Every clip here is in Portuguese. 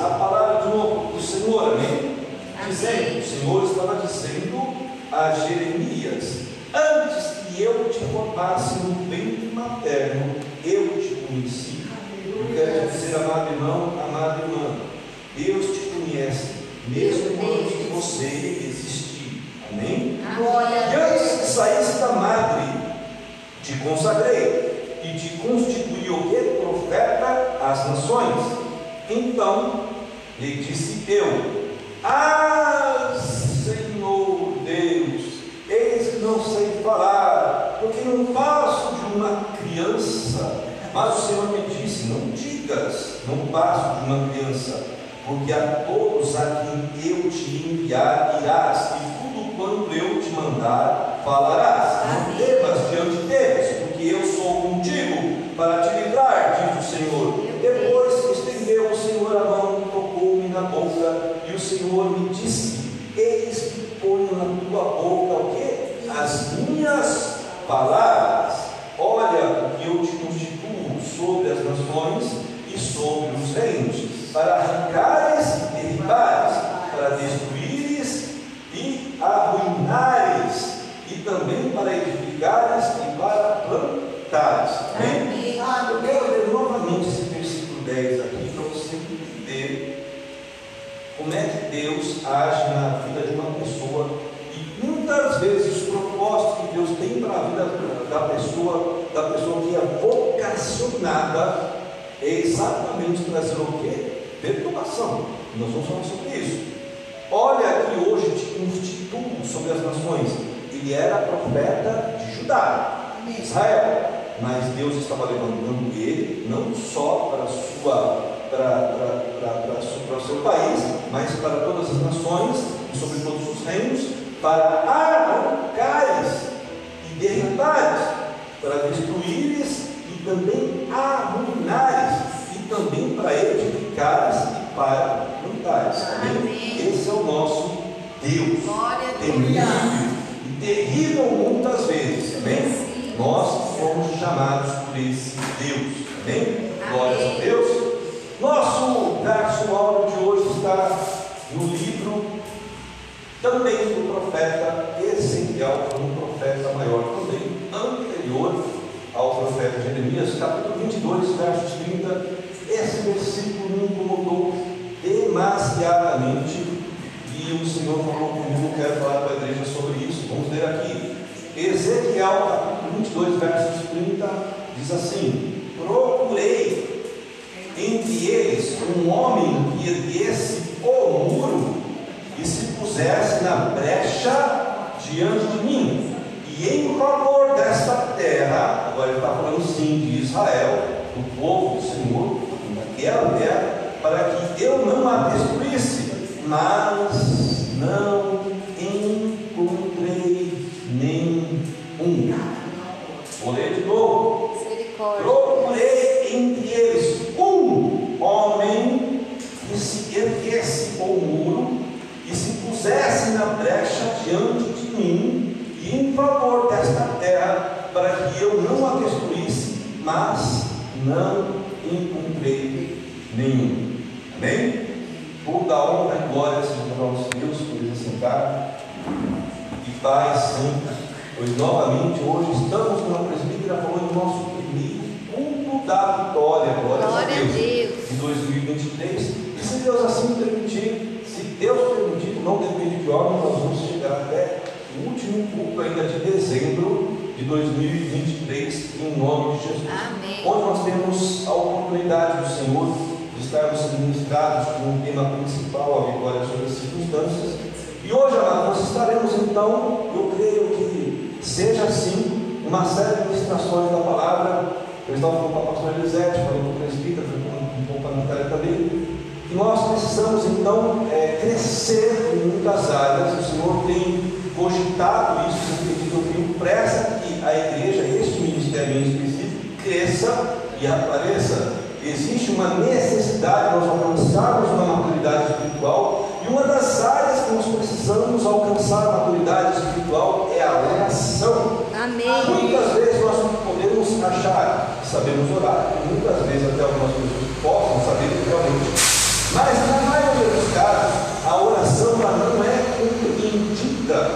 a palavra de novo do Senhor, amém? Dizendo, o Senhor estava dizendo a Jeremias, antes que eu te formasse no ventre materno, eu te conheci. Eu quero dizer, amado irmão, amada irmã, Deus te conhece, mesmo quando você existir. Amém? E antes que saísse da madre, te consagrei e te constituí o que? Profeta às nações. Então lhe disse eu: Ah, Senhor Deus, eis que não sei falar, porque não passo de uma criança. Mas o Senhor me disse: Não digas, não passo de uma criança, porque a todos a quem eu te enviar irás, e tudo quanto eu te mandar falarás. Não temas diante deles, porque eu sou contigo para te livrar, diz o Senhor. Depois estendeu o Senhor a mão, tocou-me na boca, e o Senhor me disse: Eis que ponho na tua boca o que? As minhas palavras. Olha eu te constituo sobre as nações e sobre os reinos, para arrancares e derribares, para destruíres e arruinares, e também para edificares e para plantares. Amém? Ah, eu quero ler novamente esse versículo 10 aqui para você entender como é que Deus age na vida de uma pessoa e muitas vezes os propósitos que Deus tem para a vida da pessoa, da pessoa que é vocacionada, é exatamente trazer o quê? Perturbação. Nós vamos falar sobre isso. Olha que hoje te constituo sobre as nações. Ele era profeta de Judá, Israel. Mas Deus estava levantando ele não só para, sua, para, o seu país, mas para todas as nações e sobre todos os reinos, para arrancares e derribares, para destruíres e também arruinares, e também para edificares e para plantares. Amém? Esse é o nosso Deus. Temível e terrível muitas vezes. Amém? Nós fomos chamados por esse Deus. Amém? Glória a Deus. Nosso verso áudio de hoje está no livro também do profeta Ezequiel, um profeta maior também, anterior ao profeta Jeremias, capítulo 22, versos 30. Esse versículo me incomodou demasiadamente e o Senhor falou comigo, quero falar para a igreja sobre isso. Vamos ler aqui. Ezequiel, capítulo 22, versos 30, diz assim: Procurei entre eles um homem que erguesse o muro e se pusesse na brecha diante de mim, e em favor desta terra, agora ele está falando sim de Israel, do povo do Senhor, daquela terra, para que eu não a destruísse, mas não encontrei nenhum. Vou ler de novo. Procurei entre eles um homem que se erguesse o muro e se pusesse na brecha diante de mim e em favor desta terra, para que eu não a destruísse, mas não encontrei nenhum. Amém? Toda a honra e glória seja nosso Deus, por eles assentar. E paz sempre. Pois novamente hoje estamos com a presbítera falando do nosso primeiro culto da vitória. Glória, glória a Deus. Deus. De 2023. E se Deus assim permitir, Deus permitir, não depende de homem, nós vamos chegar até o último culto ainda de dezembro de 2023, em nome de Jesus. Amém. Onde nós temos a oportunidade do Senhor de estarmos ministrados com o tema principal, a vitória sobre as circunstâncias. E hoje, amado, nós estaremos então, eu creio que seja assim, uma série de ministrações da palavra. Eu estava falando com a pastora Elisete, falei com o presbítero, falei com o com a Natália também. Nós precisamos então é, crescer em muitas áreas. O Senhor tem cogitado isso, tem pedido, eu tenho pressa a igreja, este ministério em específico, cresça e apareça. Existe uma necessidade de nós alcançarmos uma maturidade espiritual, e uma das áreas que nós precisamos alcançar a maturidade espiritual é a oração. Amém. Muitas vezes nós podemos achar que sabemos orar, e muitas vezes até algumas pessoas possam saber realmente. Mas na maioria dos casos, a oração não é compreendida,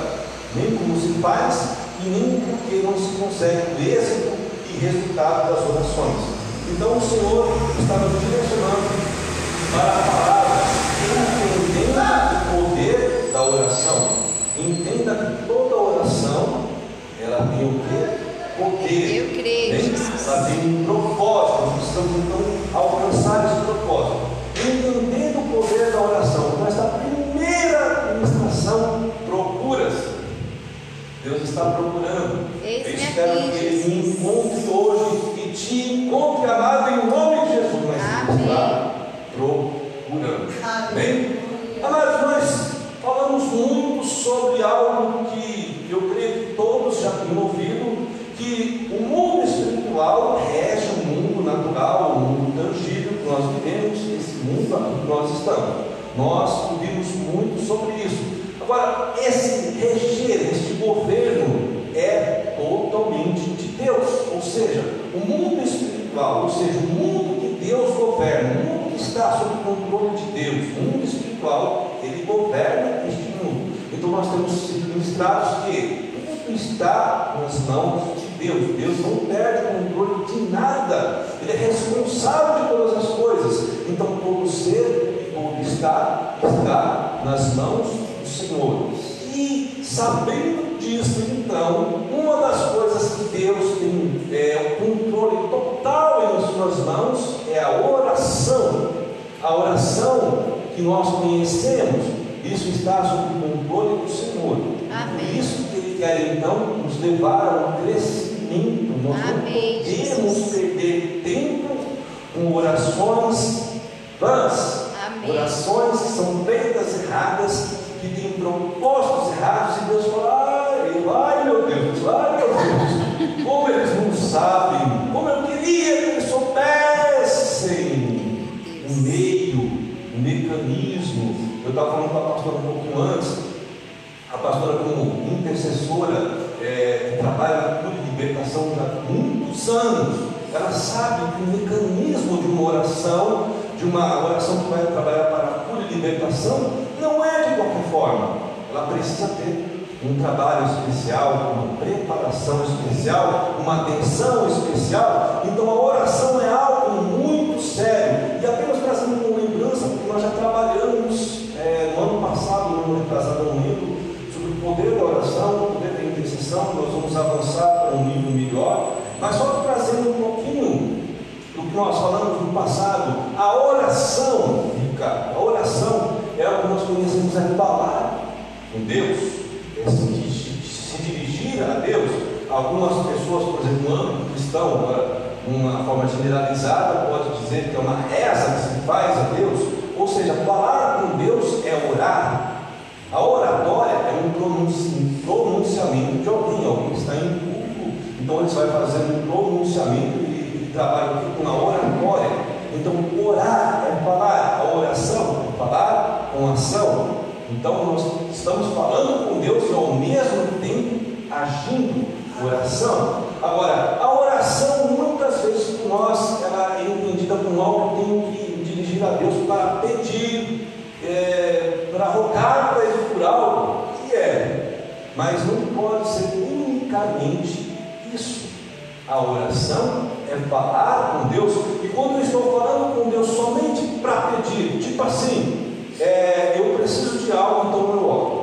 nem como se faz, e nem porque não se consegue o êxito e resultado das orações. Então o Senhor está nos direcionando para a palavra, o poder da oração. Entenda que toda oração ela tem o quê? Poder. Eu creio. Ela tem um propósito. Nós precisamos então alcançar esse propósito. Poder da oração. Mas a primeira administração procura-se Deus está procurando. Eu espero que Ele me encontre hoje e te encontre, amado, em nome de Jesus. Mas Ele está procurando. Amém? Amados, nós falamos muito sobre algo que eu creio que todos já têm ouvido, que o mundo espiritual rege o mundo natural, o mundo tangível que nós vivemos, mundo nós estamos. Nós ouvimos muito sobre isso. Agora, esse reger, este governo é totalmente de Deus, ou seja, o mundo espiritual, ou seja, o mundo que Deus governa, o mundo que está sob o controle de Deus, o mundo espiritual, ele governa este mundo. Então nós temos sido ministrados que tudo está nas mãos Deus. Deus não perde o controle de nada, Ele é responsável de todas as coisas. Então todo ser e todo está, está nas mãos Senhor. E sabendo disso, então, uma das coisas que Deus tem é, o controle total em suas mãos é a oração. A oração que nós conhecemos, isso está sob o controle do Senhor. Amém. Por isso que Ele quer então nos levar a um crescimento. Nós Amém, não podemos Jesus. perder tempo com orações vãs, orações que são feitas erradas que tem propósitos errados e Deus fala, ai, ai meu Deus, ai meu Deus, como eles não sabem, como eu queria que eles soubessem. O meio, o mecanismo. Eu estava falando com a pastora um pouquinho antes, a pastora como intercessora, é, que trabalha na libertação já há muitos anos, ela sabe que o mecanismo de uma oração, de uma oração que vai trabalhar para a cura e libertação, não é de qualquer forma. Ela precisa ter um trabalho especial, uma preparação especial, uma atenção especial. Então a oração é algo muito sério. E apenas trazendo uma lembrança, porque nós já trabalhamos é, no ano passado, no ano retrasado, não lembro, sobre o poder da oração, o poder da intercessão. Nós vamos avançar um melhor. Mas só trazendo um pouquinho do que nós falamos no passado, a oração, Ricardo, a oração é o que nós conhecemos é falar com Deus, é se, dirigir a Deus. Algumas pessoas, por exemplo, no âmbito cristão, uma forma generalizada, pode dizer que é uma reza que se faz a Deus, ou seja, falar com Deus é orar. A oratória é um pronunciamento de alguém, alguém está em então eles vai fazendo um pronunciamento e, e trabalham com a oratória. Então orar é falar, a oração é falar com ação. Então nós estamos falando com Deus e ao mesmo tempo agindo. Oração. Agora, a oração muitas vezes por nós ela é entendida como algo que tem que dirigir a Deus para pedir, é, para rogar, para executar algo, que é, mas não pode ser unicamente isso. A oração é falar com Deus, e quando eu estou falando com Deus somente para pedir, tipo assim, é, eu preciso de algo, então eu oro.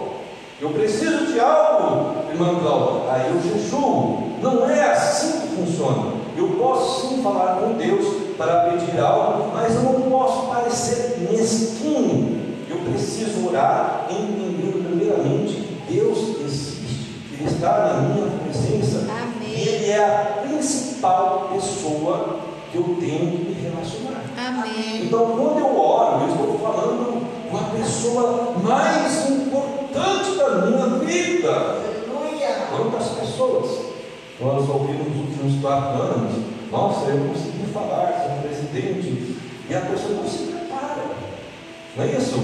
Eu preciso de algo, irmã Cláudia, aí eu jejuo. Não é assim que funciona. Eu posso sim falar com Deus para pedir algo, mas eu não posso parecer mesquinho. Eu preciso orar entendendo primeiramente que Deus existe, Ele está na minha presença. Ele é a principal pessoa que eu tenho que me relacionar. Amém. Então, quando eu oro, eu estou falando com a pessoa mais importante da minha vida. Aleluia. Quantas pessoas nós ouvimos nos últimos quatro anos? Nossa, eu consegui falar com o presidente e a pessoa não se prepara. Não é isso?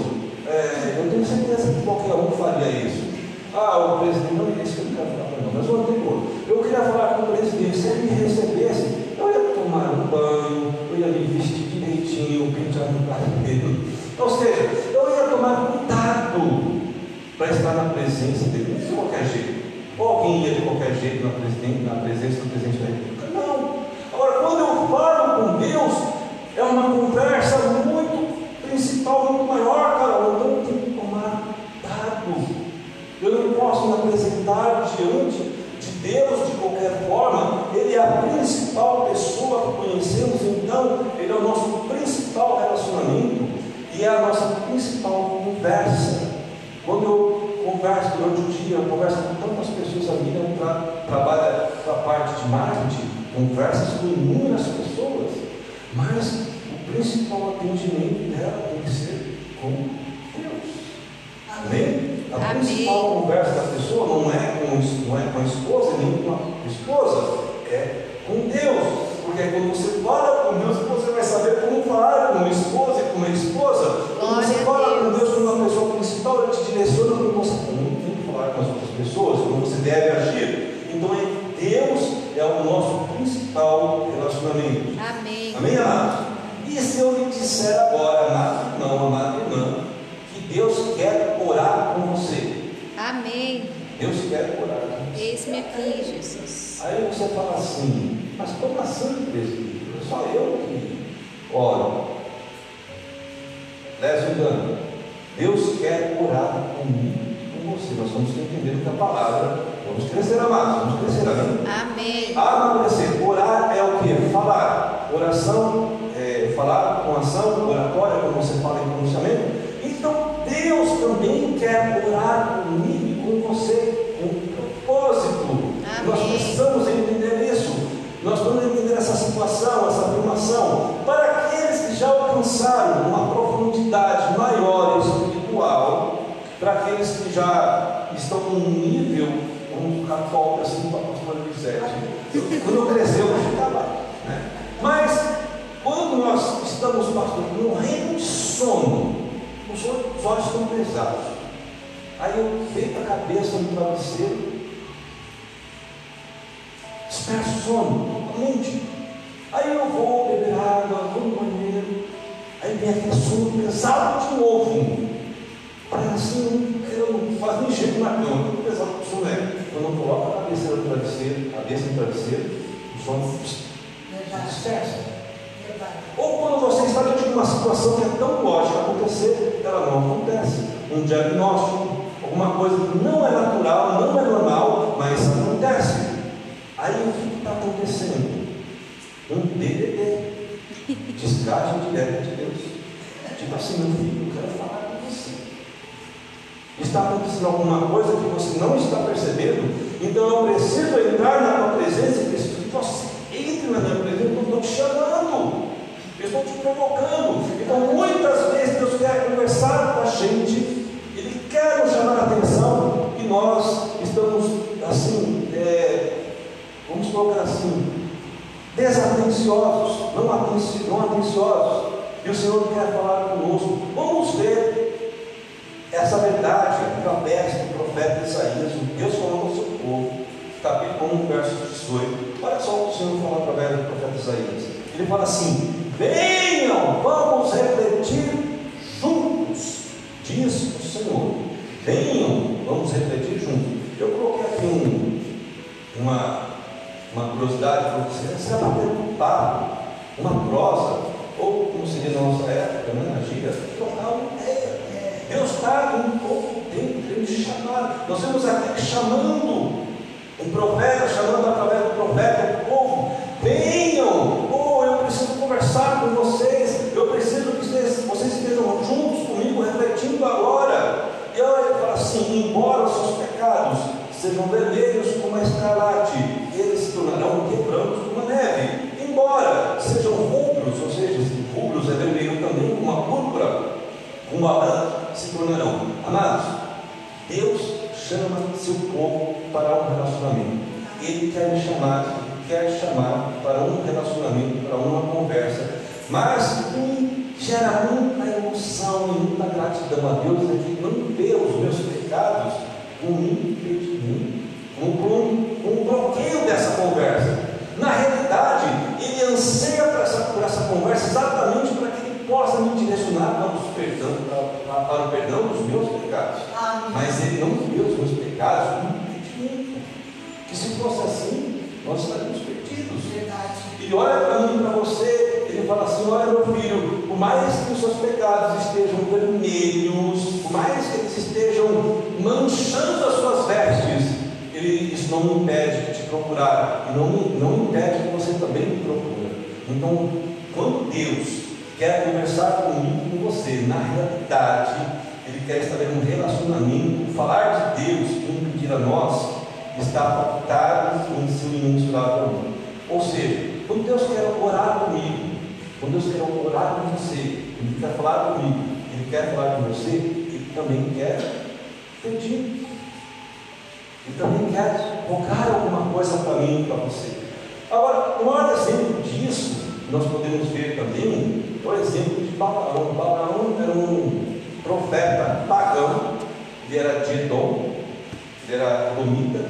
É, eu tenho certeza que qualquer um faria isso. Ah, o presidente não disse que eu quero falar, não, mas o anterior. Eu queria falar com o presidente, se ele me recebesse, eu ia tomar um banho, eu ia me vestir direitinho, pentear no cabelo. Ou seja, eu ia tomar cuidado para estar na presença dele, não de qualquer jeito. Ou alguém ia de qualquer jeito na, na presença do presidente da República? Não. Agora, quando eu falo com Deus, é uma conversa muito principal, muito maior, cara. Eu tenho que tomar cuidado. Eu não posso me apresentar diante Deus de qualquer forma. Ele é a principal pessoa que conhecemos, então ele é o nosso principal relacionamento e é a nossa principal conversa. Quando eu converso durante o dia, eu converso com tantas pessoas, a minha tra trabalha com a parte de marketing, conversas com inúmeras pessoas, mas o principal atendimento dela tem que ser com Deus. Amém? A Amém. principal conversa da pessoa não é, com, não é com a esposa, nem com a esposa, é com Deus. Porque quando você fala com Deus, você vai saber como falar com uma esposa e com uma esposa. Quando você a fala com Deus. Como uma pessoa principal, Ele te direciona como você como tem que falar com as outras pessoas, como você deve agir. Faço nem jeito na cama, o é. Eu não coloco a cabeça no travesseiro, a cabeça no travesseiro, o sono dispersa. Ou quando você está diante de uma situação que é tão lógica acontecer, ela não acontece. Um diagnóstico, alguma coisa que não é natural, não é normal, mas acontece. Aí o que está acontecendo? Um DDD, descarte direto de Deus. Tipo assim, meu filho, eu quero falar. Está acontecendo alguma coisa que você não está percebendo, então eu preciso entrar na tua presença e preciso que você entre na minha presença, eu estou te chamando, eu estou te provocando. Então muitas vezes Deus quer conversar com a gente, Ele quer nos chamar a atenção. E nós estamos assim, é, vamos colocar assim, desatenciosos, não, atenci, não atenciosos. E o Senhor quer falar conosco. Vamos ver essa verdade através do profeta Isaías, Deus falando ao seu povo, capítulo 1, verso 18. Olha só o que o Senhor fala através do profeta Isaías. Ele fala assim: Venham, vamos refletir juntos, diz o Senhor. Venham, vamos refletir juntos. Eu coloquei aqui um, uma, uma curiosidade, assim, você batendo um papo, uma prosa, ou como se diz na nossa época, né, na gíria, trocar uma ideia. Deus está com pouco tempo querendo chamar. Nós vemos aqui chamando um profeta, chamando através do profeta o povo. Venham! Oh, eu preciso conversar com vocês. Eu preciso que vocês estejam juntos comigo, refletindo agora. E olha, ele fala assim: embora os seus pecados sejam vermelhos como a escarlate, eles se tornarão brancos como a neve. Embora sejam rubros, ou seja, rubros é vermelho também, como a púrpura, como a lã, se tornarão. Amados, Deus chama seu povo para um relacionamento. Ele quer me chamar, quer chamar para um relacionamento, para uma conversa. Mas me gera muita emoção e muita gratidão a Deus é que não vê os meus pecados como um impedimento, como um, um bloqueio dessa conversa. Na realidade, ele anseia por essa, por essa conversa exatamente para que ele possa me direcionar para, os perdão, para, para o perdão dos meus pecados. Amém. Mas ele não vê os meus pecados como um impedimento. Que se fosse assim, nós estaríamos perdidos. Verdade. Ele olha para mim, para você, ele fala assim: Olha, meu filho, por mais que os seus pecados estejam vermelhos, por mais que eles estejam manchando as suas vestes, ele, isso não me impede de te procurar, e não, não impede que você também me procure. Então, quando Deus quer conversar comigo, com você, na realidade, Ele quer estabelecer um relacionamento, falar de Deus e impedir a nós, está pactado em seu imensurável amor. Ou seja, quando Deus quer orar comigo, quando Deus quer orar com você, Ele quer falar comigo, Ele quer falar com você, Ele também quer pedir. Ele também quer rogar alguma coisa para mim, para você. Agora, o maior exemplo disso, nós podemos ver também, é o exemplo de Balaão. Balaão era um profeta pagão, ele era de Edom, ele era domita.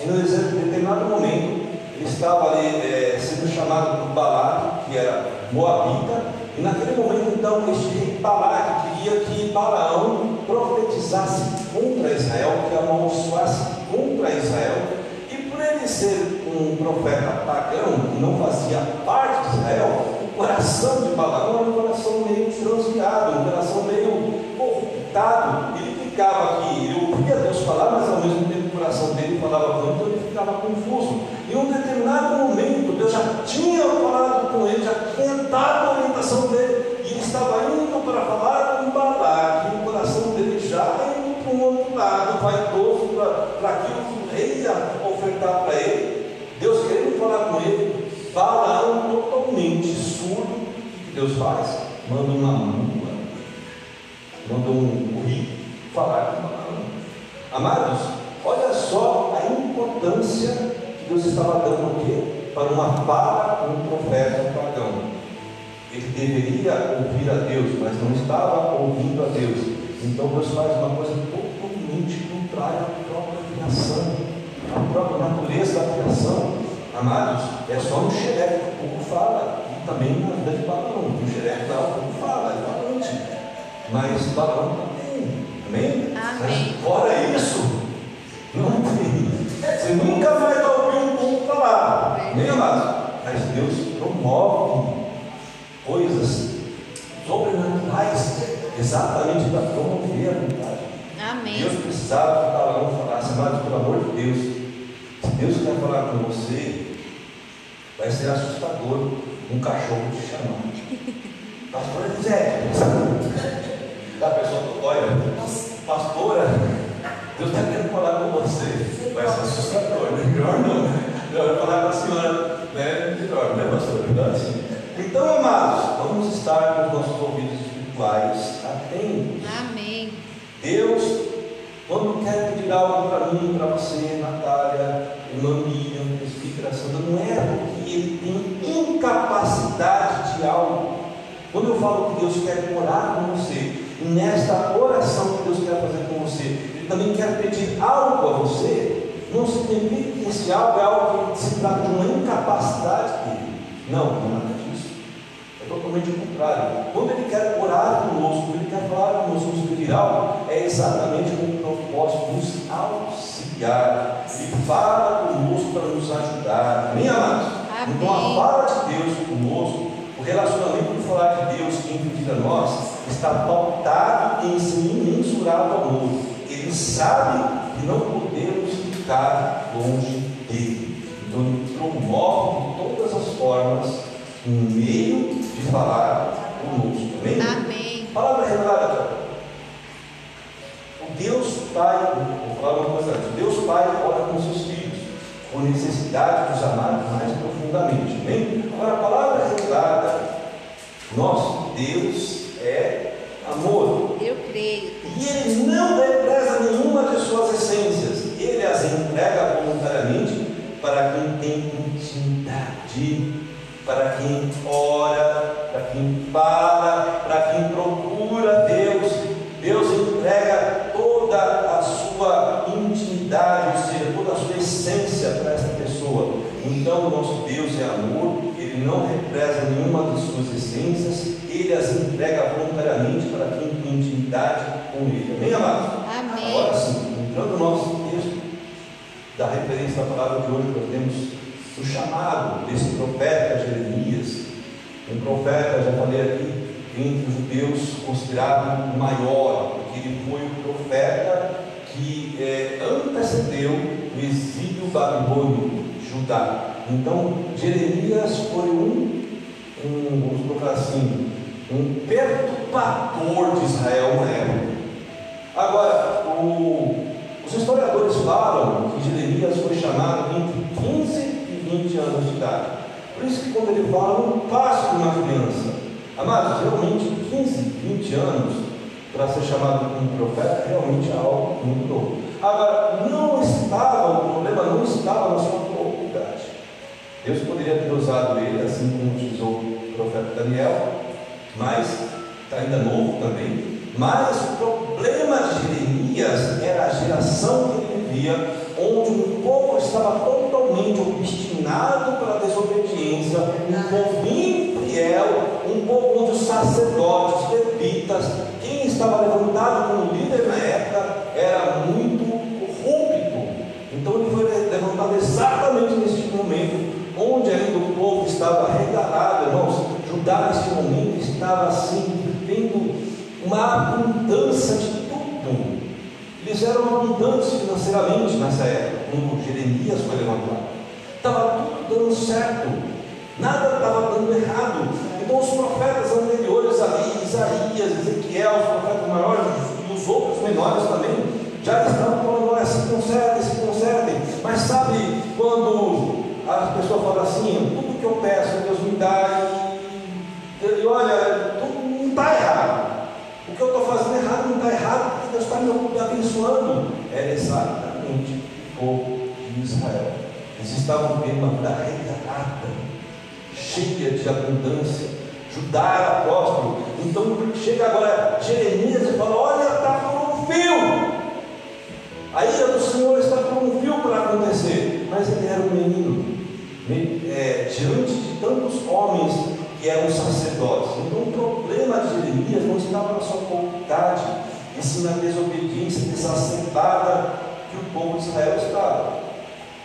E num determinado momento, estava ali é, sendo chamado por Balaque, que era Moabita, e naquele momento, então, este rei Balaque queria que Balaão profetizasse contra Israel, que amaldiçoasse contra Israel, e por ele ser um profeta pagão, que não fazia parte de Israel, o coração de Balaão era um coração meio transviado, um coração meio corruptado, ele ficava aqui, ele ouvia Deus falar, mas ao mesmo tempo o coração dele falava muito, então ele ficava confuso. Em um determinado momento, Deus já tinha falado com ele, já tinha dado a orientação dele, e ele estava indo para falar com Balaque, e o coração dele já indo para um outro lado, para aquilo que o rei ia ofertar para ele. Deus querendo falar com ele, Balaão totalmente surdo, o que Deus faz? Manda uma mula, manda um burrito falar com Balaão. Amados, olha só a importância que Deus estava dando o quê? Para uma fala um profeta pagão. Ele deveria ouvir a Deus, mas não estava ouvindo a Deus. Então Deus faz uma coisa totalmente contrária à própria criação, à própria natureza da criação. Amados, é só no xerefe que o povo fala, e também na vida de Balaão. No xerefe lá o povo fala, é falante. Mas Balaão também. Amém? Amém. Mas fora isso, não tem. Você nunca vai ouvir um povo falar. Amém, amados? Mas Deus promove coisas sobrenaturais exatamente para promover a vontade. Amém. Deus precisava que Balaão falasse, mas pelo amor de Deus, se Deus quer falar com você, vai ser assustador um cachorro te chamar. Pastor José, da pessoa que olha, pastora, Deus está querendo falar com você. Vai ser assustador, né? melhor não. Melhor falar com a senhora, né? Melhor, né, pastor? Melhor assim. Então, amados, vamos estar com os nossos ouvidos espirituais atentos. Amém. Deus, quando quer pedir algo para mim, para você, Natália, irmã Miriam, Espírito não é porque ele tem incapacidade de algo. Quando eu falo que Deus quer orar com você, e nesta oração que Deus quer fazer com você, Ele também quer pedir algo a você, não significa que esse algo é algo que se trata de uma incapacidade dele. Não, não é nada disso. É totalmente o contrário. Quando Ele quer orar conosco, quando Ele quer falar conosco, nos pedir algo, é exatamente com o propósito nos auxiliar. Ele fala conosco para nos ajudar. Amém, amados? Então a fala de Deus conosco, o relacionamento de falar de Deus que envia a nós, está pautado em seu imensurável amor. Ele sabe que não podemos ficar longe dele. Então ele promove de todas as formas um meio de falar conosco. Amém? Amém. Palavra revelada. O Deus Pai, vou falar uma coisa antes. Deus Pai ora com seus filhos, com necessidade de os amar mais profundamente. Amém? Agora, a palavra revelada, nosso Deus é amor. Eu creio. E ele não represa nenhuma de suas essências. Ele as entrega voluntariamente para quem tem intimidade, para quem ora, para quem fala, para quem procura Deus. Deus entrega toda a sua intimidade, ou seja, toda a sua essência para essa pessoa. Então, o nosso Deus é amor, ele não represa nenhuma de suas essências, ele as entrega voluntariamente para quem tem intimidade com ele. Amém, amados? Amém. Agora sim, entrando no nosso texto, da referência da palavra de hoje, nós temos o chamado desse profeta Jeremias, um profeta, já falei aqui, entre os judeus considerado o maior, porque ele foi o profeta que é, antecedeu o exílio babilônico, Judá. Então, Jeremias foi um, um, vamos colocar assim, um perturbador de Israel na época. Agora, o, os historiadores falam que Jeremias foi chamado entre 15 e 20 anos de idade. Por isso que quando ele fala, não passa de uma criança. Amados, realmente 15, 20 anos para ser chamado como profeta realmente é algo muito novo. Agora, não estava, o problema não estava na sua pouca Deus poderia ter usado ele assim como utilizou o profeta Daniel, mas está ainda novo também. Mas o problema de Jeremias era a geração que ele vivia, onde o povo estava totalmente obstinado pela desobediência, um povo infiel, um povo onde os sacerdotes, levitas, quem estava levantado como líder na época, era muito corrupto. Então ele foi levantado exatamente neste momento, onde ainda o povo estava regalado, irmãos. Judá neste momento estava assim, vivendo uma abundância de tudo. Eles eram abundantes financeiramente nessa época, quando Jeremias foi levantado. Estava tudo dando certo, nada estava dando errado. Então os profetas anteriores ali, Isaías, Ezequiel, os profetas maiores e os outros menores também, já estavam falando, olha, se consertem, se consertem. Mas sabe quando a pessoa fala assim, tudo que eu peço, Deus me dá, e, e olha, tudo não está errado. O que eu estou fazendo errado não está errado, porque Deus está me abençoando. Era exatamente o povo de Israel. Eles estavam vivendo uma vida regalada, cheia de abundância. Judá era próspero. Então chega agora Jeremias e fala: Olha, está por um fio. A ira do Senhor está por um fio para acontecer. Mas ele era um menino. É, diante de tantos homens que eram sacerdotes. Então o problema de Jeremias não estava na sua faculdade, e sim na desobediência exacerbada que o povo de Israel estava.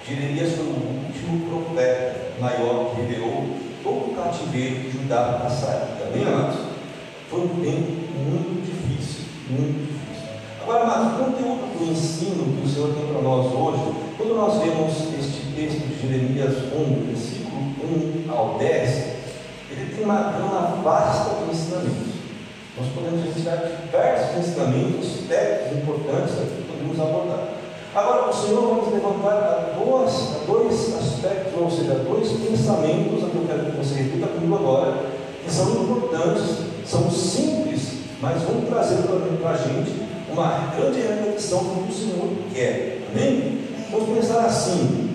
Jeremias foi o último profeta maior que revelou todo o cativeiro de Judá passado. Também, amados? Foi um tempo muito difícil, muito difícil. Agora, amados, o conteúdo do ensino que o Senhor tem para nós hoje, quando nós vemos este texto de Jeremias 1, versículo 1 ao 10, ele tem uma gama vasta de ensinamentos. Nós podemos retirar diversos ensinamentos, técnicos importantes que podemos abordar. Agora, o Senhor vai nos levantar a dois, a dois aspectos, ou seja, dois pensamentos, que eu quero que você repita comigo agora, que são importantes, são simples, mas vão trazer para a gente uma grande reflexão do que o Senhor quer. Amém? Vamos pensar assim: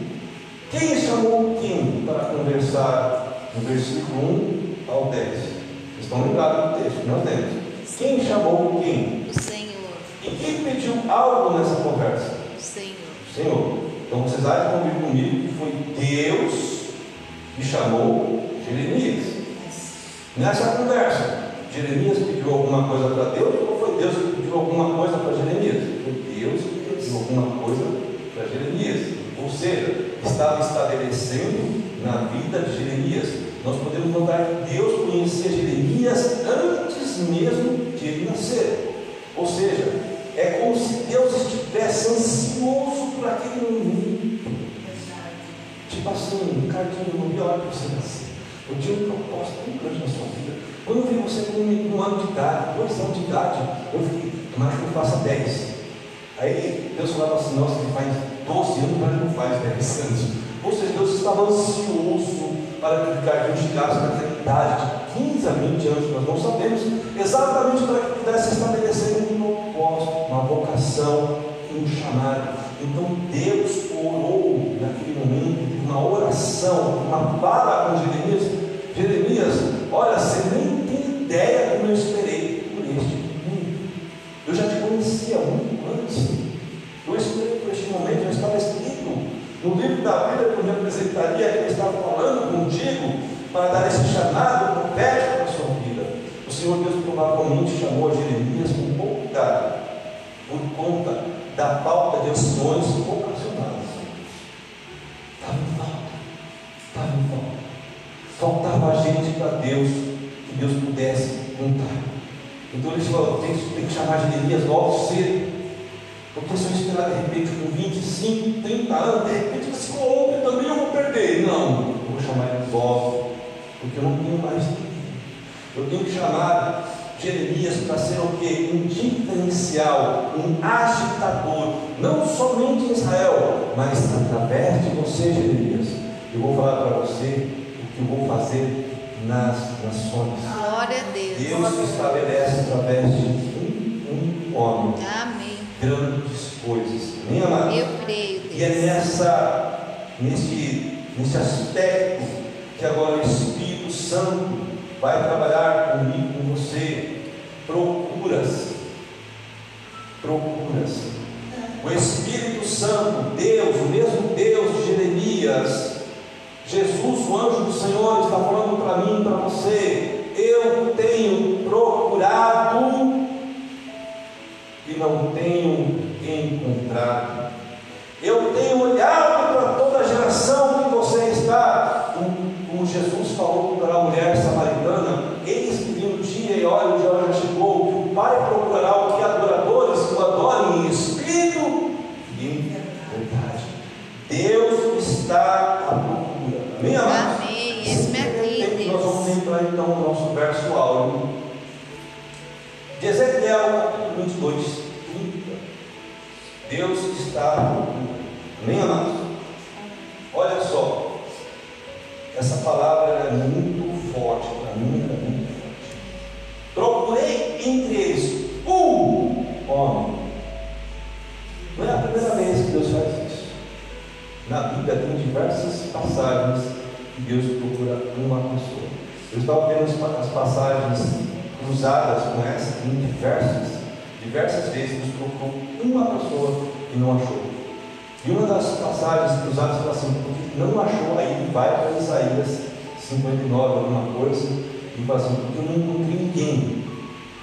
quem chamou quem para conversar no versículo 1 ao 10? Vocês estão lembrados do texto que nós temos. Quem chamou quem? O Senhor. E quem pediu algo nessa conversa? Senhor. Senhor. Então vocês acham comigo comigo que foi Deus que chamou Jeremias. Nessa conversa, Jeremias pediu alguma coisa para Deus ou foi Deus que pediu alguma coisa para Jeremias? Foi Deus que pediu alguma coisa para Jeremias. Ou seja, estava estabelecendo na vida de Jeremias. Nós podemos notar que Deus conhecia Jeremias antes mesmo de ele nascer. Ou seja, é como se Deus estivesse ansioso por aquele momento. Tipo assim, um cardinho não vi a hora que você nascer. Eu tinha um propósito tão grande na sua vida. Quando eu vi você com um, ano de idade, dois anos de idade, eu fiquei, mas que eu faça 10. Aí Deus falava assim, nossa, ele faz 12 anos, mas não faz 10 anos. Ou seja, Deus estava ansioso para que o Ricardinho chegasse naquela idade de 15 a 20 anos, nós não sabemos, exatamente para que pudesse estabelecer um propósito, uma vocação, um chamado. Então Deus orou naquele momento, uma oração, uma fala com Jeremias. Jeremias, olha, você nem tem ideia como eu esperei por este momento. Eu já te conhecia muito antes. Eu esperei por este momento, já estava escrito no livro da Bíblia que eu me apresentaria, que eu estava falando contigo, para dar esse chamado profético para a sua vida. O Senhor Deus provavelmente chamou Jeremias por conta da falta de ações vocacionais. Estava em falta, estava em falta. Faltava gente para Deus, que Deus pudesse contar. Então ele falou: tem, que chamar Jeremias logo cedo. Porque se eu esperar de repente com 25, 30 anos, de repente se for ontem também eu vou perder. Não, eu vou chamar ele logo, porque eu não tenho mais tempo. Eu tenho que chamar Jeremias para ser o quê? Um diferencial, um agitador, não somente em Israel, mas através de você, Jeremias. Eu vou falar para você o que eu vou fazer nas nações. Glória a Deus. Deus estabelece através de um, um homem Amém. grandes coisas. Amém, amado? Eu creio, E é Deus. nessa, nesse, nesse aspecto que agora o Espírito Santo vai trabalhar comigo, com você. Procuras. Procuras. O Espírito Santo, Deus, o mesmo Deus de Jeremias, Jesus, o anjo do Senhor, está falando para mim e para você. Eu tenho procurado e não tenho encontrado. Eu tenho olhado para toda a geração que você está, como, como Jesus falou para a mulher samaritana, eis que vem o dia e olha, o dia já chegou, que o Pai procurará o que adoradores que o adorem em espírito e em verdade. Deus está à procura. Amém, amados? Amém. Esse-me aqui, Sempre Nós vamos Deus. entrar então no nosso verso áureo de Ezequiel, capítulo 22, 30. Deus está. Amém, amados? Olha só, essa palavra é muito forte, para mim é muito forte. Procurei entre eles um homem. Não é a primeira vez que Deus faz isso. Na Bíblia tem diversas passagens que Deus procura uma pessoa. Eu estava vendo as pa- as passagens cruzadas com essa em diversas, diversas vezes Deus procurou uma pessoa e não achou. E uma das passagens cruzadas fala assim, porque não achou, aí vai para Isaías 59, alguma coisa, e fala assim, porque eu não encontrei ninguém.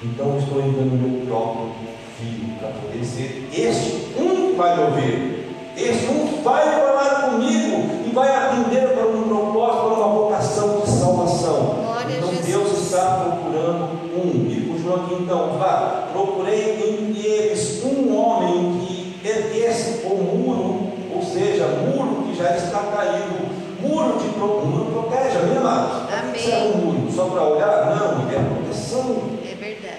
Então eu estou enviando meu próprio filho para poder ser este um que vai me ouvir. Este um que vai falar comigo e vai atender para um propósito, para uma vocação de salvação. Glória a então Jesus. Deus está procurando um. E continua aqui então, vá, procurei entre eles um homem que erguesse o muro, ou seja, muro que já está caído, muro de pro- muro protege, amém, amados? Amém. Um muro só para olhar? Não, ele é proteção. É verdade.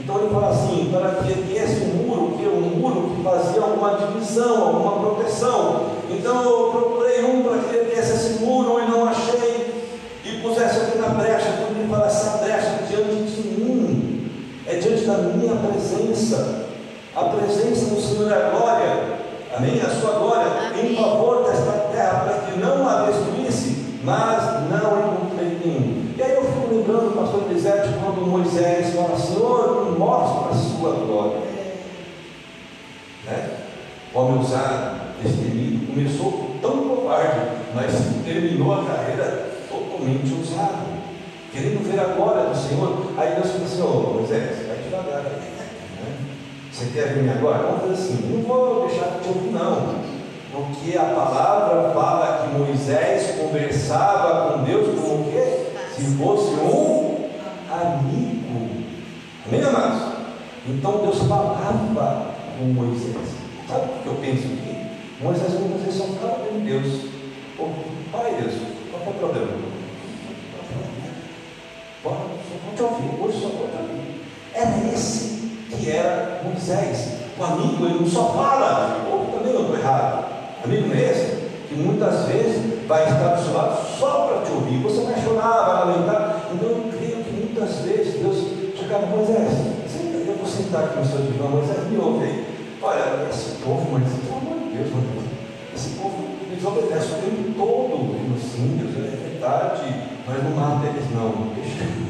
Então ele fala assim, para que erguesse um muro, que é um muro que fazia alguma divisão, alguma proteção. Então eu procurei um para que erguesse esse muro e não achei, e pusesse aqui na brecha, quando ele fala essa brecha diante de mim, da minha presença. A presença do Senhor é a glória, amém? A sua glória em Amém. favor desta terra, para que não a destruísse, mas não encontrei nenhum. E aí eu fico lembrando do pastor Elisete quando Moisés fala, Senhor, me mostra a sua glória. Né? O homem usado, destemido, começou tão covarde, mas terminou a carreira totalmente usado, querendo ver a glória do Senhor. Aí Deus falou assim, ô Moisés, Você quer ver agora? Vamos fazer assim, não vou deixar de te ouvir não. Porque a palavra fala que Moisés conversava com Deus como o quê? Se fosse um amigo. Amém, amados? Então Deus falava com Moisés. Sabe o que eu penso aqui? Moisés muitas vezes só ficava com Deus. Pai Deus, qual é o problema? Bora, só pode ouvir, hoje só pode ouvir. Era esse que era Moisés. O amigo, ele não só fala, ou também eu estou errado. Amigo não é esse? Que muitas vezes vai estar do seu lado só para te ouvir. Você vai chorar, vai lamentar. Então eu creio que muitas vezes Deus chegava, Moisés, eu vou sentar aqui no seu divã, Moisés, me ouve aí. Olha, esse povo, mas pelo amor de Deus, Deus, esse povo desobedece o tempo todo nos símbolos, é verdade, mas não mata eles não. Deixa,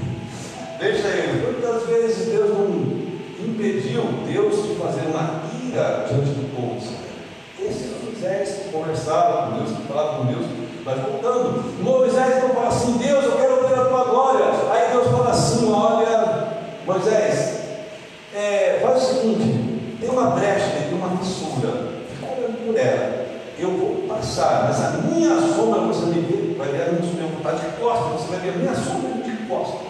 deixa eles. Muitas vezes Deus não impediu Deus de fazer uma ira diante do povo. Esse era Moisés que conversava com Deus, que falava com Deus, mas voltando, Moisés não fala assim, Deus, eu quero ver a tua glória. Aí Deus fala assim, olha, Moisés, é, faz o seguinte, tem uma brecha, tem uma fissura, fica olhando por ela. Eu vou passar, mas a minha sombra você me vê, vai ver a minha sombra, de costas, você vai ver a minha sombra de costas.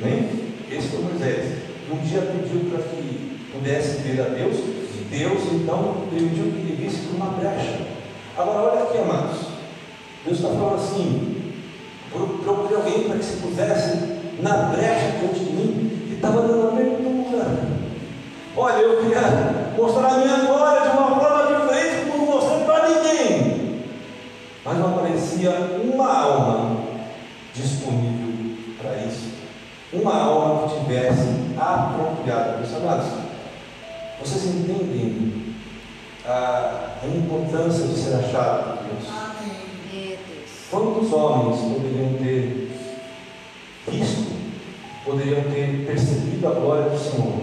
Amém? Esse foi Moisés. Um dia pediu para que pudesse ver a Deus, e Deus então permitiu que ele visse por uma brecha. Agora olha aqui, amados. Deus está falando assim, procure alguém para que se pusesse na brecha diante de mim, que estava dando abertura. Olha, eu queria mostrar a minha glória de uma forma diferente, não mostrei para ninguém. Mas não aparecia uma alma disponível para isso. Uma alma que tivesse apropriado. Meus amados, vocês entendem a, a importância de ser achado por Deus? Amém. Meu Deus. Quantos homens poderiam ter visto, poderiam ter percebido a glória do Senhor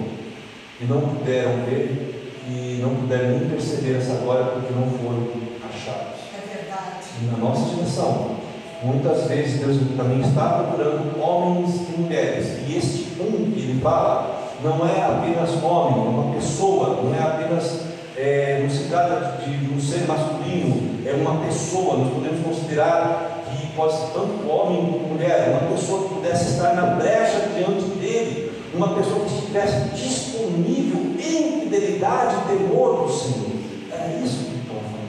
e não puderam ver e não puderam nem perceber essa glória porque não foram achados? É verdade. E na nossa geração, muitas vezes Deus também está procurando homens e mulheres, e este um que ele fala não é apenas homem, é uma pessoa, não é apenas, é, não se trata de, um ser masculino, é uma pessoa, nós podemos considerar que pode ser tanto homem como mulher, uma pessoa que pudesse estar na brecha diante dele, uma pessoa que estivesse disponível em fidelidade e temor do Senhor. Era isso que ele estava falando.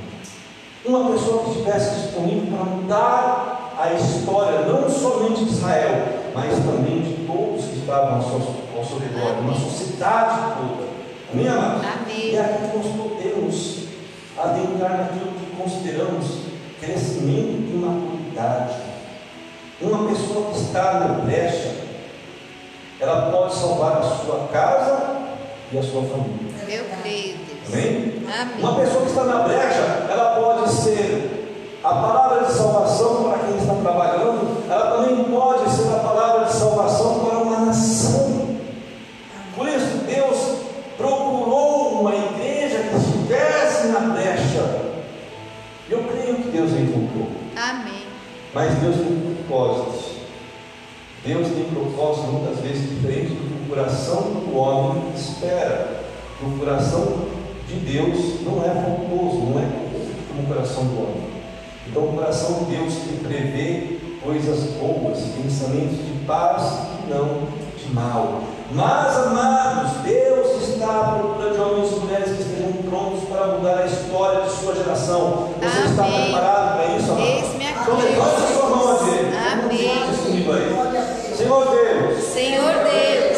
Uma pessoa que estivesse disponível para mudar a história, não somente de Israel, mas também de todos que estavam ao seu, ao seu redor, uma sociedade toda. Amém, amados? Amém. E aqui nós podemos adentrar naquilo que consideramos crescimento de maturidade. Uma pessoa que está na brecha, ela pode salvar a sua casa e a sua família. Eu creio. Amém? Amém. Uma pessoa que está na brecha, ela pode ser a palavra de salvação para quem está trabalhando, ela também pode ser a palavra de salvação para uma nação. Por isso, Deus procurou uma igreja que estivesse na brecha. Eu creio que Deus encontrou. Amém. Mas Deus tem propósitos. Deus tem propósitos muitas vezes diferentes do que o coração do homem espera. O coração de Deus não é faltoso, não é como o coração do homem. Então o coração de Deus ele prevê coisas boas, pensamentos de paz e não de mal. Mas, amados, Deus está à procura de homens e mulheres que estejam prontos para mudar a história de sua geração. Você está Amém. preparado para isso, amado? Eis-me Então levante a sua mão a direita. Amém. Deus. Senhor Deus, Senhor Deus,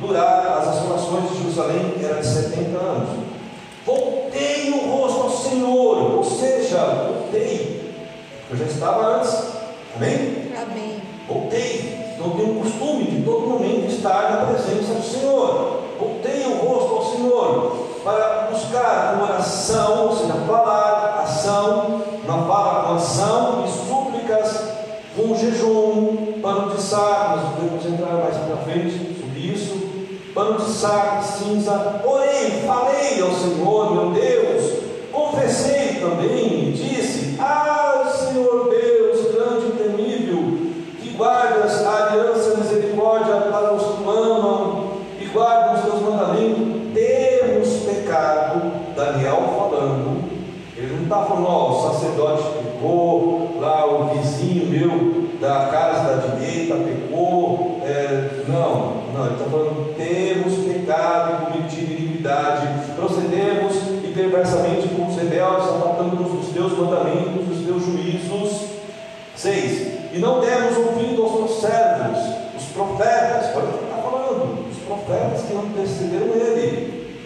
Durar as assolações de Jerusalém, que era de 70 anos. Voltei o rosto ao Senhor, ou seja, voltei. Eu já estava antes, amém? Amém. Voltei. Não tenho o costume de todo momento estar na presença do Senhor. Voltei o rosto ao Senhor para buscar com oração, ou seja, falar, ação, na fala com ação e súplicas, com jejum, pano de saco, nós podemos entrar mais para frente pano de saco, cinza, orei, falei ao Senhor, meu Deus, confessei também, disse, ah, Senhor Deus, grande e temível, que guardas a aliança e misericórdia para os que amam e guardam os teus mandamentos, temos pecado, Daniel falando, ele não está falando, ó, o sacerdote pecou, lá o vizinho meu da casa da direita pecou, é, não, não, ele está falando, temos pecado e cometido iniquidade, procedemos e perversamente com os rebeldes, apartando-nos dos teus mandamentos, dos juízos. 6. E não demos ouvido aos teus servos, os profetas, olha o que está falando, os profetas que antecederam ele,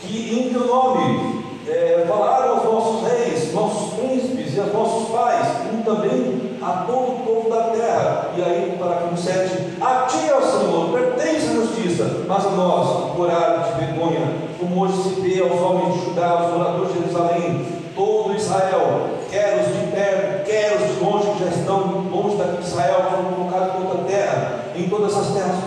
que em teu nome é, falaram aos nossos reis, nossos príncipes e aos nossos pais, e também a todo o povo da terra. E aí, para no 7, a ti, ó Senhor, pertence a justiça, mas a nós, por de vergonha, como hoje se vê aos homens de Judá, aos moradores de Jerusalém, todo Israel, quer os de perto, quer os de longe que já estão longe daqui de Israel, foram colocados em toda a terra, em todas as terras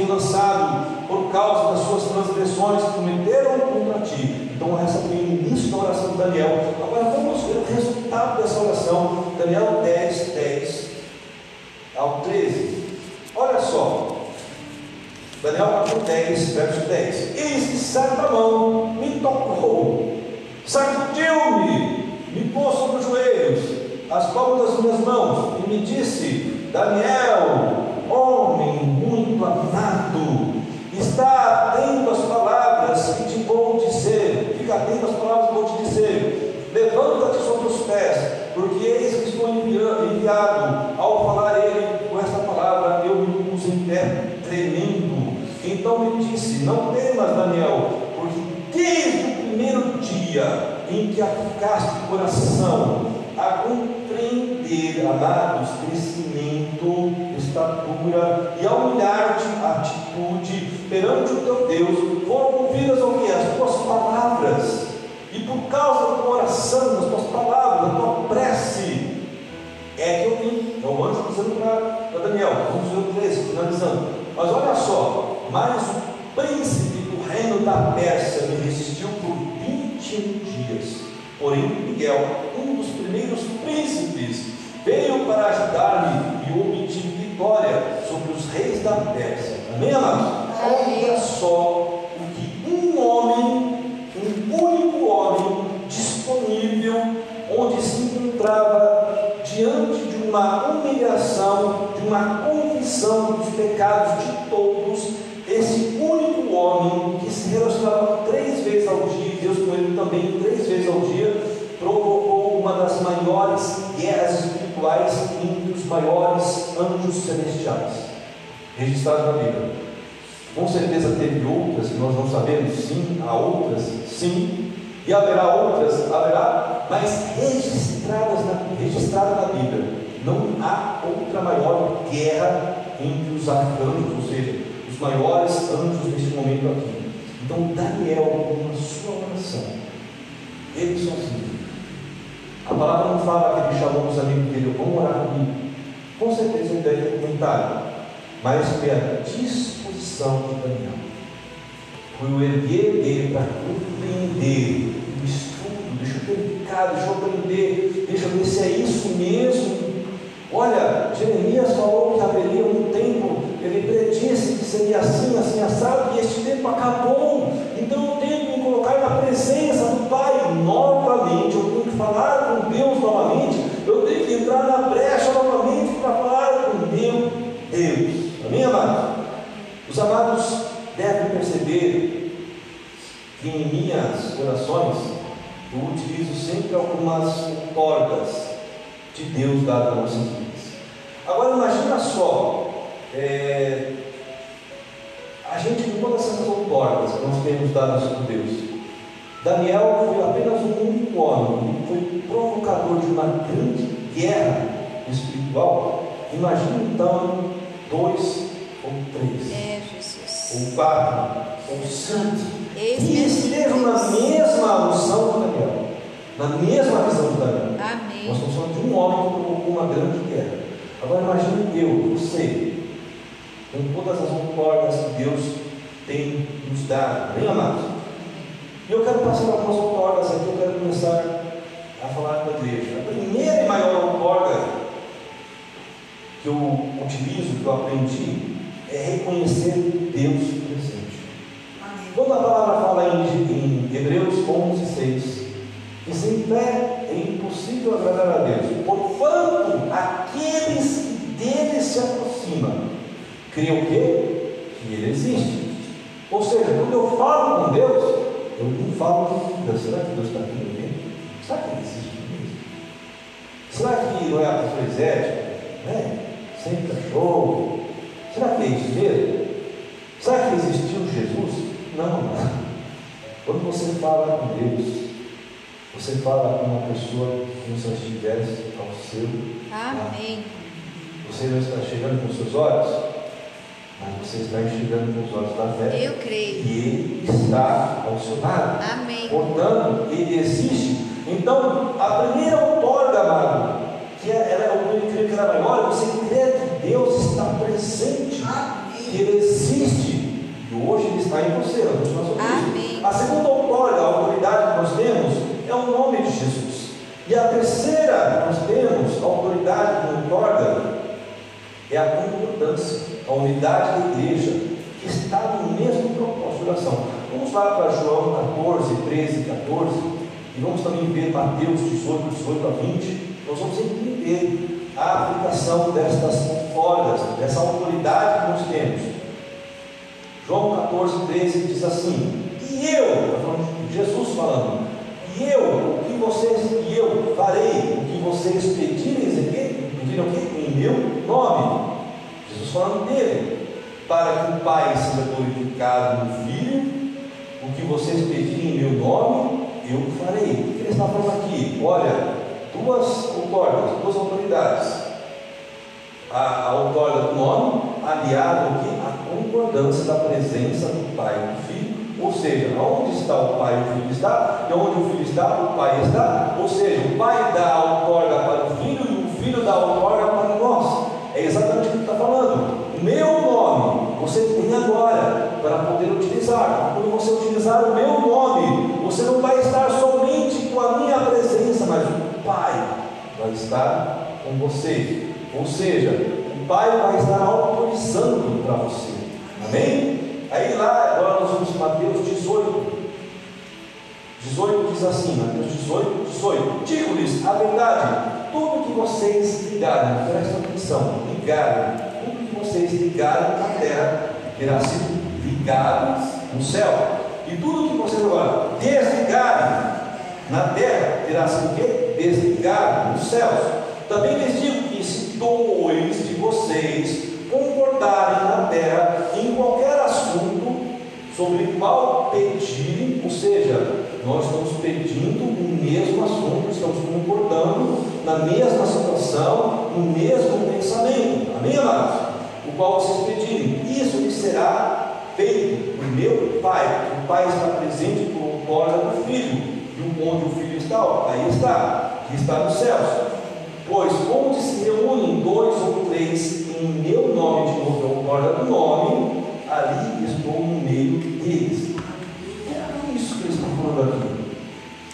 tem lançado, por causa das suas transgressões que cometeram contra ti. Então, essa foi o início da oração de Daniel. Agora vamos ver o resultado dessa oração. Daniel 10, 10 ao 13. Olha só. Daniel capítulo 10, verso 10. Eis que certa mão me tocou, sacudiu-me, me pôs sobre os joelhos, as palmas das minhas mãos, e me disse: Daniel, homem muito amado, está atento às palavras que te vou dizer, fica atento às palavras que vou te dizer, levanta-te sobre os pés, porque eis que estou enviado, ao falar ele com esta palavra, eu me pus em pé, tremendo. Então me disse: Não Daniel, porque desde o primeiro dia em que aplicaste o coração a compreender, amados, crescimento, estatura e a humilhar-te atitude perante o teu Deus, foram ouvidas ao que? As tuas palavras, e por causa da tua oração, das tuas palavras, da tua prece, é que eu vim. É o anjo dizendo para Daniel, vamos ver o 13, finalizando. Mas olha só, mas o príncipe do reino da Pérsia me resistiu por 21 dias. Porém, Miguel, um dos primeiros príncipes, veio para ajudar-me e obtive vitória sobre os reis da Pérsia. Amém, amados? Olha só o que um homem, um único homem disponível, onde se encontrava diante de uma humilhação, de uma confissão dos pecados de todos, esse único homem que se relacionava três vezes ao dia, e Deus com ele também três vezes ao dia, provocou uma das maiores guerras espirituais entre os maiores anjos celestiais, registrado na Bíblia. Com certeza teve outras nós não sabemos, sim, há outras, sim, e haverá outras, haverá, mas registradas na, registrada na Bíblia. Não há outra maior guerra entre os arcanjos, ou seja, os maiores anjos neste momento aqui. Então, Daniel, com a sua oração, ele sozinho, a palavra não fala que ele chamou os amigos dele, vamos orar comigo. Com certeza ele deve ter comentado, mas foi a disposição de Daniel. Foi o erguer dele para compreender o estudo verificar, deixa eu aprender, deixa eu ver se é isso mesmo. Olha, Jeremias falou que haveria um tempo, ele predisse que seria assim, assim, assado, e este tempo acabou. Então eu tenho que me colocar na presença do Pai novamente, eu tenho que falar com Deus novamente, eu tenho que entrar na brecha novamente para falar com meu Deus. Amados? Os amados devem perceber que em minhas orações eu utilizo sempre algumas cordas de Deus dadas a nossas vidas. Agora imagina só, é, a gente com todas essas outorgas que nós temos dadas por Deus. Daniel foi apenas um único homem, foi provocador de uma grande guerra espiritual. Imagina então dois ou três, É, ou quatro, ou cinco, que mesmo estejam na mesma unção de Daniel, na mesma visão de Daniel. Nós Amém. estamos falando de um homem que provocou uma grande guerra. Agora imagine eu, você, com todas as outorgas que Deus tem nos dado, bem amados. E eu quero passar algumas outorgas aqui, eu quero começar a falar com a igreja. A primeira e maior outorga que eu utilizo, que eu aprendi, é reconhecer Deus presente. Quando a palavra fala em, em Hebreus 11, 6, que sem fé é impossível agradar a Deus, porquanto aqueles que dele se aproximam, creem o quê? Que ele existe. Ou seja, quando eu falo com Deus, eu não falo com dúvida, será que Deus está aqui no meio? Será que ele existe mesmo? Será que não é a pessoa exética? Né? Sempre cachorro? Será que é isso mesmo? Será que existiu Jesus? Não, não. Quando você fala com Deus, você fala com uma pessoa se ela estivesse ao seu lado. Amém. Você não está chegando com seus olhos, mas você está enxergando com os olhos da fé. Eu creio. E Ele está ao seu lado. Amém. Portanto, Ele existe. Então, a primeira outorga, amado, que é, ela é o creio que era maior, você crê que Deus está presente, que. Ele existe. E hoje Ele está em você. Isso. Amém. A segunda outorga, a autoridade que nós temos, é o nome de Jesus. E a terceira que nós temos, a autoridade que outorga, é a concordância, a unidade da igreja, que está no mesmo propósito de oração. Vamos lá para João 14, 13, 14, e vamos também ver Mateus 18, 18 a 20. Nós vamos entender a aplicação destas cordas, dessa autoridade que nós temos. João 14, 13 diz assim: E eu, de Jesus falando, e eu, o que vocês, e eu farei o que vocês pedirem, pediram aqui, em meu nome. Jesus falando dele, para que o Pai seja glorificado no Filho, o que vocês pedirem em meu nome, eu farei. O que ele está falando aqui? Olha, duas outorgas, duas autoridades a, a outorga do nome, aliado à concordância da presença do Pai e do Filho, ou seja, onde está o Pai o Filho está, e onde o Filho está, o Pai está, ou seja, o Pai dá a outorga para o Filho e o Filho dá a outorga para nós. É exatamente o que está falando. Meu nome você tem agora para poder utilizar. Quando você utilizar o meu nome, você não vai estar somente com a minha presença, mas o Pai vai estar com você. Ou seja, o Pai vai estar autorizando para você. Amém? Aí lá, agora nós vamos Mateus 18. 18 diz assim, Mateus 18, 18. Digo-lhes a verdade, tudo que vocês ligarem, presta atenção, ligarem, tudo que vocês ligarem na terra terá sido ligado no céu. E tudo que vocês agora desligarem na terra terá sido o quê? Desligado nos céus. Também lhes digo que se dois de vocês concordarem na terra em qualquer assunto sobre qual pedirem, ou seja, nós estamos pedindo o mesmo assunto, estamos concordando na mesma situação, no mesmo pensamento. Amém, amados? O qual vocês pedirem, isso lhe será feito por meu Pai. O Pai está presente por fora do Filho. E onde o Filho Pai está, está nos céus. Pois onde se reúnem dois ou três em meu nome, de novo, outorga do nome, ali estou no meio deles. É isso que eles estão falando aqui.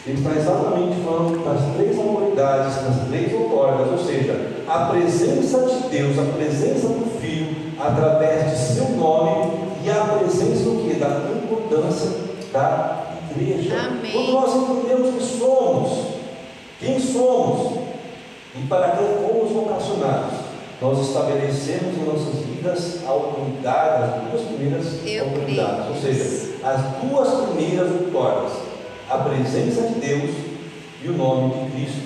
Ele está exatamente falando das três autoridades, das três outorgas, ou seja, a presença de Deus, a presença do Filho, através de seu nome e a presença do que? Da concordância da igreja. Amém. Quando nós entendemos que somos, quem somos e para que fomos vocacionados, nós estabelecemos em nossas vidas a autoridade, as duas primeiras Eu autoridades, creio. ou seja, as duas primeiras vitórias, a presença de Deus e o nome de Cristo,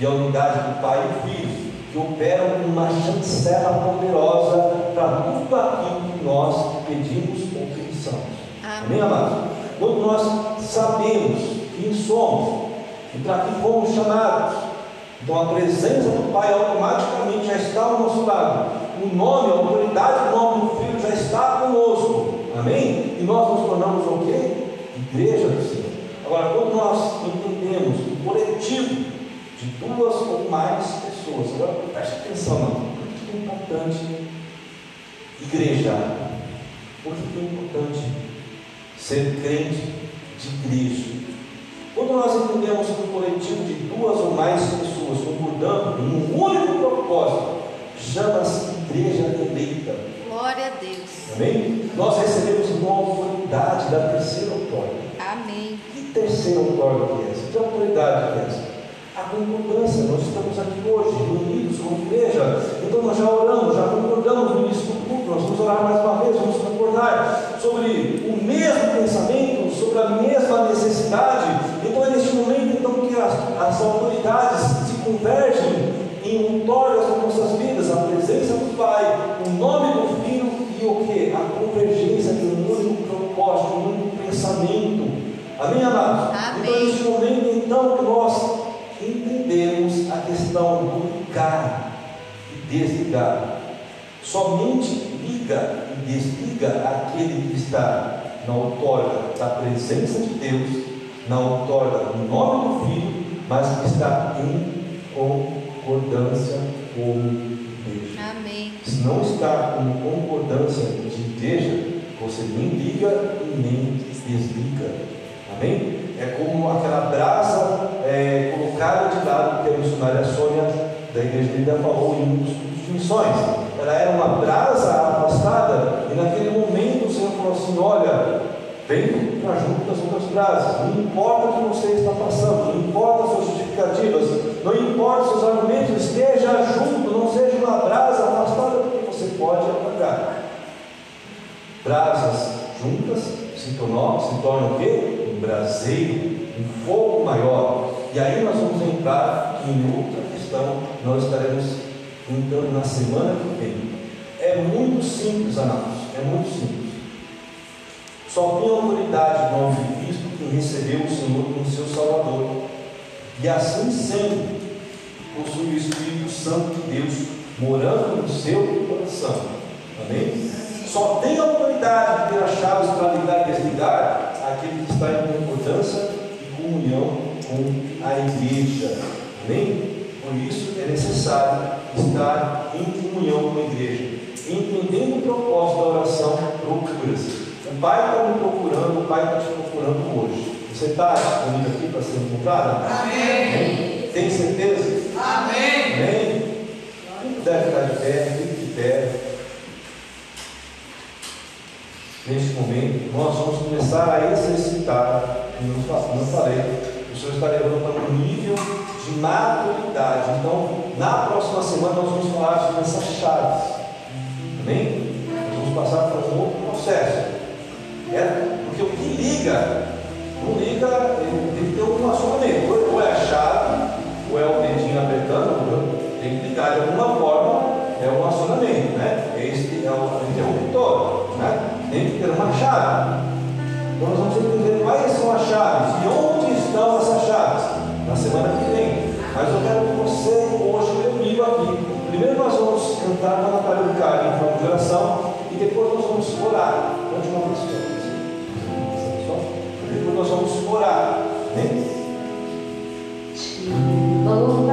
e a unidade do Pai e do Filho, que operam uma chancela poderosa para tudo aquilo que nós pedimos ou pensamos. Amém. Amém, amados? Quando nós sabemos quem somos e para que fomos chamados, então a presença do Pai automaticamente já está ao nosso lado. O nome, a autoridade do nome do Filho já está conosco. Amém? E nós nos tornamos o quê? Igreja do Senhor. Agora, quando nós entendemos o coletivo de duas ou mais pessoas, agora preste atenção, não. Por que é importante igrejar? Por que é importante ser crente de Cristo? Quando nós entendemos um coletivo de duas ou mais pessoas concordando em um único propósito, chama-se igreja eleita. Glória a Deus. Amém? Nós recebemos uma autoridade da terceira outorga. Amém. Que terceira outorga que é essa? Que autoridade que é essa? A concordância. Nós estamos aqui hoje reunidos como igreja. Então nós já oramos, já concordamos no início do culto. Nós vamos orar mais uma vez, vamos em outorgas nas nossas vidas, a presença do Pai, o nome do Filho e o que? A convergência de um único propósito, um único pensamento. Amém, amados? Amém. Então, neste momento, então, que nós entendemos a questão do ligar e desligar. Somente liga e desliga aquele que está na outorga da presença de Deus, na outorga do nome do Filho, mas que está em concordância como igreja. Amém. Se não está com concordância de igreja, você nem liga e nem desliga. Amém? É como aquela brasa é, colocada de lado que a missionária Sônia da Igreja Linda falou em um dos de missões. Ela era uma brasa afastada e naquele momento o Senhor falou assim: Olha, vem para junto das outras brasas. Não importa o que você está passando, não importa as suas justificativas, não importa os seus argumentos, esteja junto, não seja uma brasa afastada, porque você pode apagar. Brasas juntas se tornam, se tornam o quê? Um braseiro, um fogo maior. E aí nós vamos entrar em outra questão, nós estaremos entrando na semana que vem. É muito simples, amados, é muito simples. Só tem autoridade no de Cristo quem recebeu o Senhor como seu Salvador. E assim sendo, possui o Espírito Santo de Deus morando no seu coração. Amém? Só tem autoridade de ter as chaves para ligar e desligar aquele que está em concordância e comunhão com a igreja. Amém? Por isso é necessário estar em comunhão com a igreja. Entendendo o propósito da oração, procura-se. O Pai está me procurando, o Pai está te procurando hoje. Você está disponível aqui para ser encontrado? Amém. Tem certeza? Amém. Amém? Quem puder ficar de pé, fique de pé. Neste momento, nós vamos começar a exercitar, como eu falei, o Senhor está levantando um nível de maturidade. Então, na próxima semana, nós vamos falar sobre essas chaves. Amém? Nós vamos passar por um outro processo. É, porque o que liga, não liga, tem que ter um relacionamento. Ou- é a chave, ou é o dedinho apertando, tem que ligar de alguma forma, é um relacionamento, né? Este é o interruptor, né? Tem que ter uma chave. Então nós vamos entender quais são as chaves e onde estão essas chaves na semana que vem. Mas eu quero que você hoje comigo aqui. Primeiro nós vamos cantar na Natália Carmo em forma de oração e depois nós vamos orar. Pode uma pessoa nós vamos orar. Né? Amém?